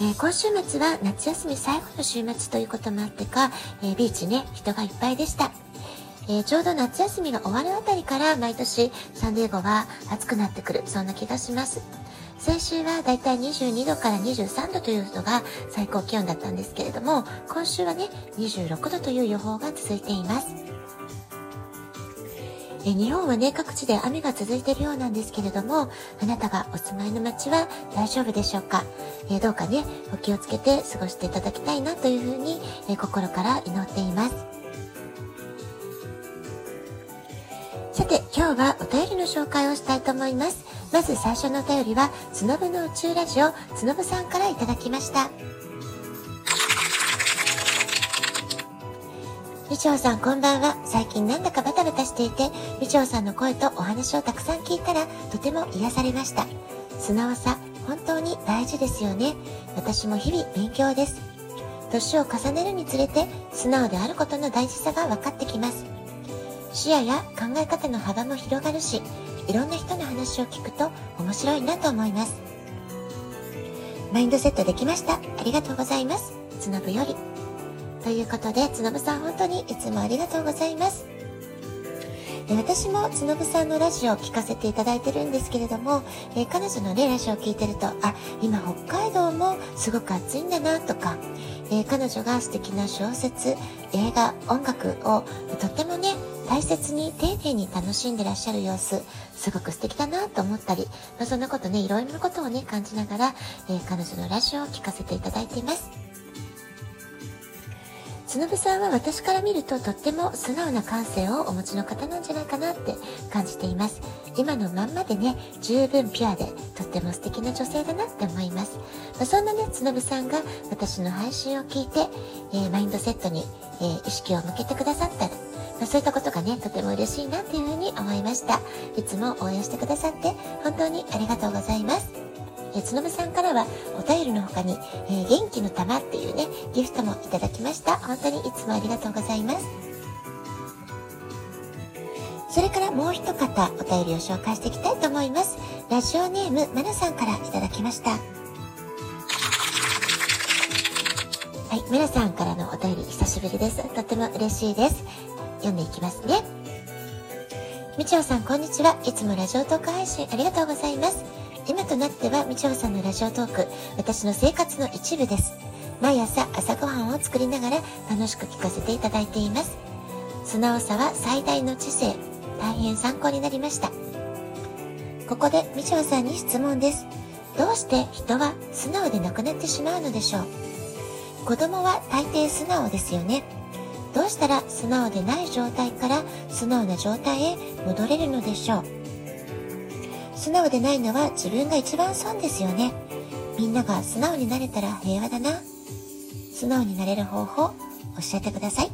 えー、今週末は夏休み最後の週末ということもあってか、えー、ビーチね、人がいっぱいでした。えー、ちょうど夏休みが終わるあたりから毎年サンディエゴは暑くなってくる、そんな気がします。先週はだいたい22度から23度というのが最高気温だったんですけれども、今週はね、26度という予報が続いています。え日本はね、各地で雨が続いているようなんですけれども、あなたがお住まいの街は大丈夫でしょうか、えどうかね、お気をつけて過ごしていただきたいなというふうに、え心から祈っています。さて、今日はお便りの紹介をしたいと思います。まず最初のお便りは、つのぶの宇宙ラジオ、つのぶさんからいただきました。みちょうさんこんばんは。最近なんだかバタバタしていて、みちょうさんの声とお話をたくさん聞いたら、とても癒されました。素直さ、本当に大事ですよね。私も日々勉強です。年を重ねるにつれて、素直であることの大事さが分かってきます。視野や考え方の幅も広がるし、いろんな人の話を聞くと面白いなと思います。マインドセットできました。ありがとうございます。つのぶより。ということで、つのぶさん本当にいつもありがとうございます。私もつのぶさんのラジオを聞かせていただいてるんですけれども、え、彼女のね、ラジオを聞いてると、あ、今北海道もすごく暑いんだなとか、え、彼女が素敵な小説、映画、音楽をとってもね、大切に丁寧に楽しんでらっしゃる様子、すごく素敵だなと思ったり、まあ、そんなことね、いろいろなことをね、感じながら、えー、彼女のラジオを聞かせていただいています。つのぶさんは私から見るととっても素直な感性をお持ちの方なんじゃないかなって感じています。今のまんまでね、十分ピュアでとっても素敵な女性だなって思います。まあ、そんなね、つのぶさんが私の配信を聞いて、えー、マインドセットに、えー、意識を向けてくださったら、まあ、そういったことがね、とても嬉しいなっていうふうに思いました。いつも応援してくださって本当にありがとうございます。えつのぶさんからはお便りの他に、えー、元気の玉っていうね、ギフトもいただきました。本当にいつもありがとうございます。それからもう一方お便りを紹介していきたいと思います。ラジオネームまなさんからいただきました。はい、まなさんからのお便り久しぶりです。とても嬉しいです。読んでいきますね。みちおさん、こんにちは。いつもラジオトーク配信ありがとうございます。今となってはみちょうさんのラジオトーク、私の生活の一部です。毎朝朝ごはんを作りながら楽しく聞かせていただいています。素直さは最大の知性。大変参考になりました。ここでみちょうさんに質問です。どうして人は素直でなくなってしまうのでしょう？子供は大抵素直ですよね。どうしたら素直でない状態から素直な状態へ戻れるのでしょう？素直でないのは自分が一番損ですよね。みんなが素直になれたら平和だな。素直になれる方法、教えてください。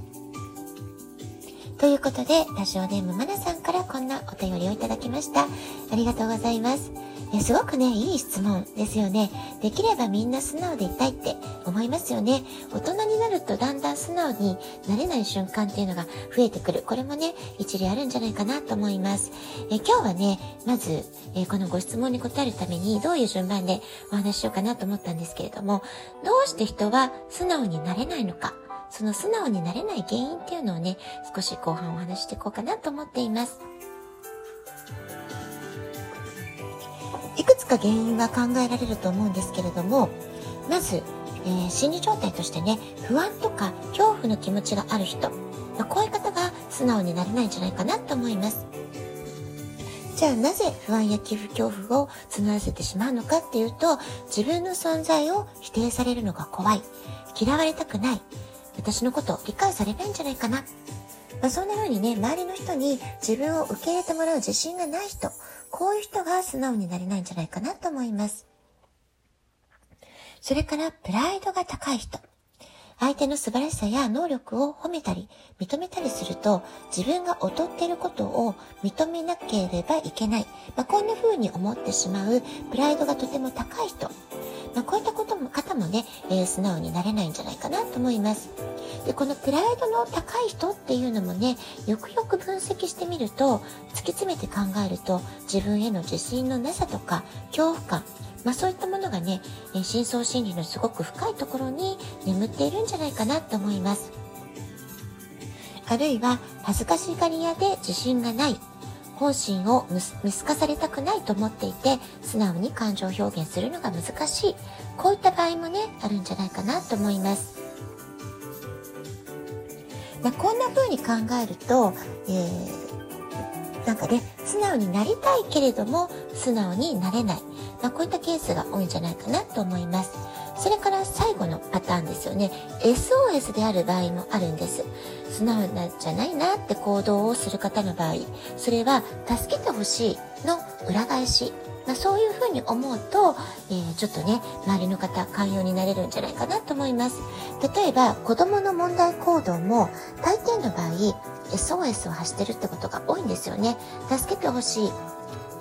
ということで、ラジオネームまなさんからこんなお便りをいただきました。ありがとうございます。えすごくね、いい質問ですよね。できればみんな素直でいたいって思いますよね。大人になるとだんだん素直になれない瞬間っていうのが増えてくる。これもね、一理あるんじゃないかなと思います。え今日はね、まず、えこのご質問に答えるためにどういう順番でお話ししようかなと思ったんですけれども、どうして人は素直になれないのか？その素直になれない原因っていうのをね、少し後半お話していこうかなと思っています。いくつか原因は考えられると思うんですけれども、まず、えー、心理状態としてね、不安とか恐怖の気持ちがある人、こういう方が素直になれないんじゃないかなと思います。じゃあなぜ不安や寄付恐怖を募らせてしまうのかっていうと、自分の存在を否定されるのが怖い、嫌われたくない、私のことを理解されないんじゃないかな。まあ、そんな風にね、周りの人に自分を受け入れてもらう自信がない人、こういう人が素直になれないんじゃないかなと思います。それから、プライドが高い人。相手の素晴らしさや能力を褒めたり認めたりすると自分が劣っていることを認めなければいけない、まあ、こんな風に思ってしまうプライドがとても高い人、まあ、こういったことも方もね、えー、素直になれないんじゃないかなと思いますでこのプライドの高い人っていうのもねよくよく分析してみると突き詰めて考えると自分への自信のなさとか恐怖感まあ、そういったものがね、深層心理のすごく深いところに眠っているんじゃないかなと思います。あるいは恥ずかしがり屋で自信がない、本心を見透かされたくないと思っていて、素直に感情表現するのが難しい。こういった場合もね、あるんじゃないかなと思います。まあ、こんな風に考えると、えー、なんかね、素直になりたいけれども、素直になれない。まあ、こういったケースが多いんじゃないかなと思います。それから最後のパターンですよね。SOS である場合もあるんです。素直なじゃないなって行動をする方の場合、それは助けてほしいの裏返し。まあ、そういうふうに思うと、えー、ちょっとね、周りの方、寛容になれるんじゃないかなと思います。例えば、子供の問題行動も、大抵の場合、SOS を発してるってことが多いんですよね。助けてほしい。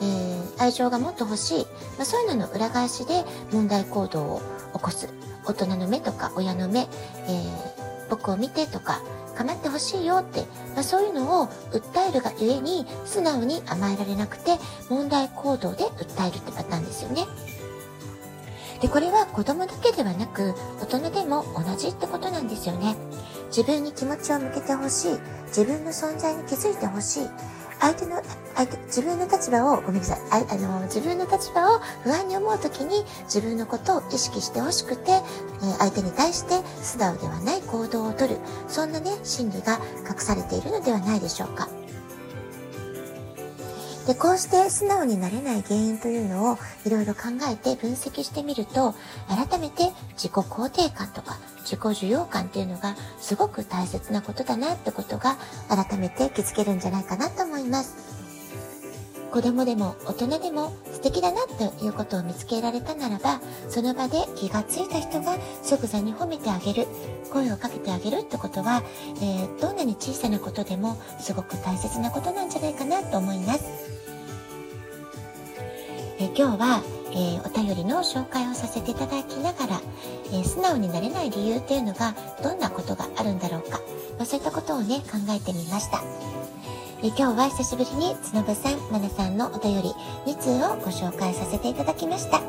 えー、愛情がもっと欲しい、まあ、そういうのの裏返しで問題行動を起こす大人の目とか親の目、えー、僕を見てとか構ってほしいよって、まあ、そういうのを訴えるがゆえに素直に甘えられなくて問題行動で訴えるってパターンですよね。で、これは子供だけではなく大人でも同じってことなんですよね。自分に気持ちを向けてほしい。自分の存在に気づいてほしい。相手の、相手、自分の立場を、ごめんなさい、ああの、自分の立場を不安に思うときに自分のことを意識してほしくて、えー、相手に対して素直ではない行動をとる、そんなね、心理が隠されているのではないでしょうか。で、こうして素直になれない原因というのをいろいろ考えて分析してみると、改めて自己肯定感とか自己需要感っていうのがすごく大切なことだなってことが改めて気づけるんじゃないかなと思います。子供でも大人でも素敵だなということを見つけられたならば、その場で気がついた人が即座に褒めてあげる、声をかけてあげるってことは、えー、どんなに小さなことでもすごく大切なことなんじゃないかなと思います。今日はえー、お便りの紹介をさせていただきながら、えー、素直になれない理由っていうのがどんなことがあるんだろうか、まあ、そういったことをね考えてみました。え今日は久しぶりに角さん、まなさんのお便り2通をご紹介させていただきました。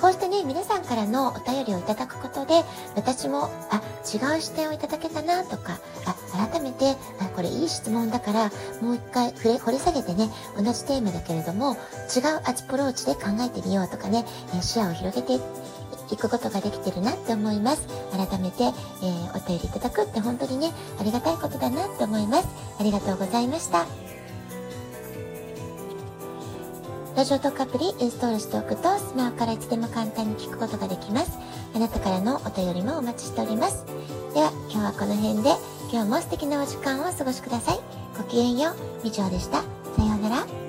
こうしてね、皆さんからのお便りをいただくことで、私も、あ、違う視点をいただけたなとか、あ、改めて、あ、これいい質問だから、もう一回触れ、掘り下げてね、同じテーマだけれども、違うアプローチで考えてみようとかね、え視野を広げていくことができてるなって思います。改めて、えー、お便りいただくって本当にね、ありがたいことだなって思います。ありがとうございました。ラジオトークアプリインストールしておくとスマホからいつでも簡単に聞くことができます。あなたからのお便りもお待ちしております。では今日はこの辺で今日も素敵なお時間をお過ごしください。ごきげんよう。以上でした。さようなら。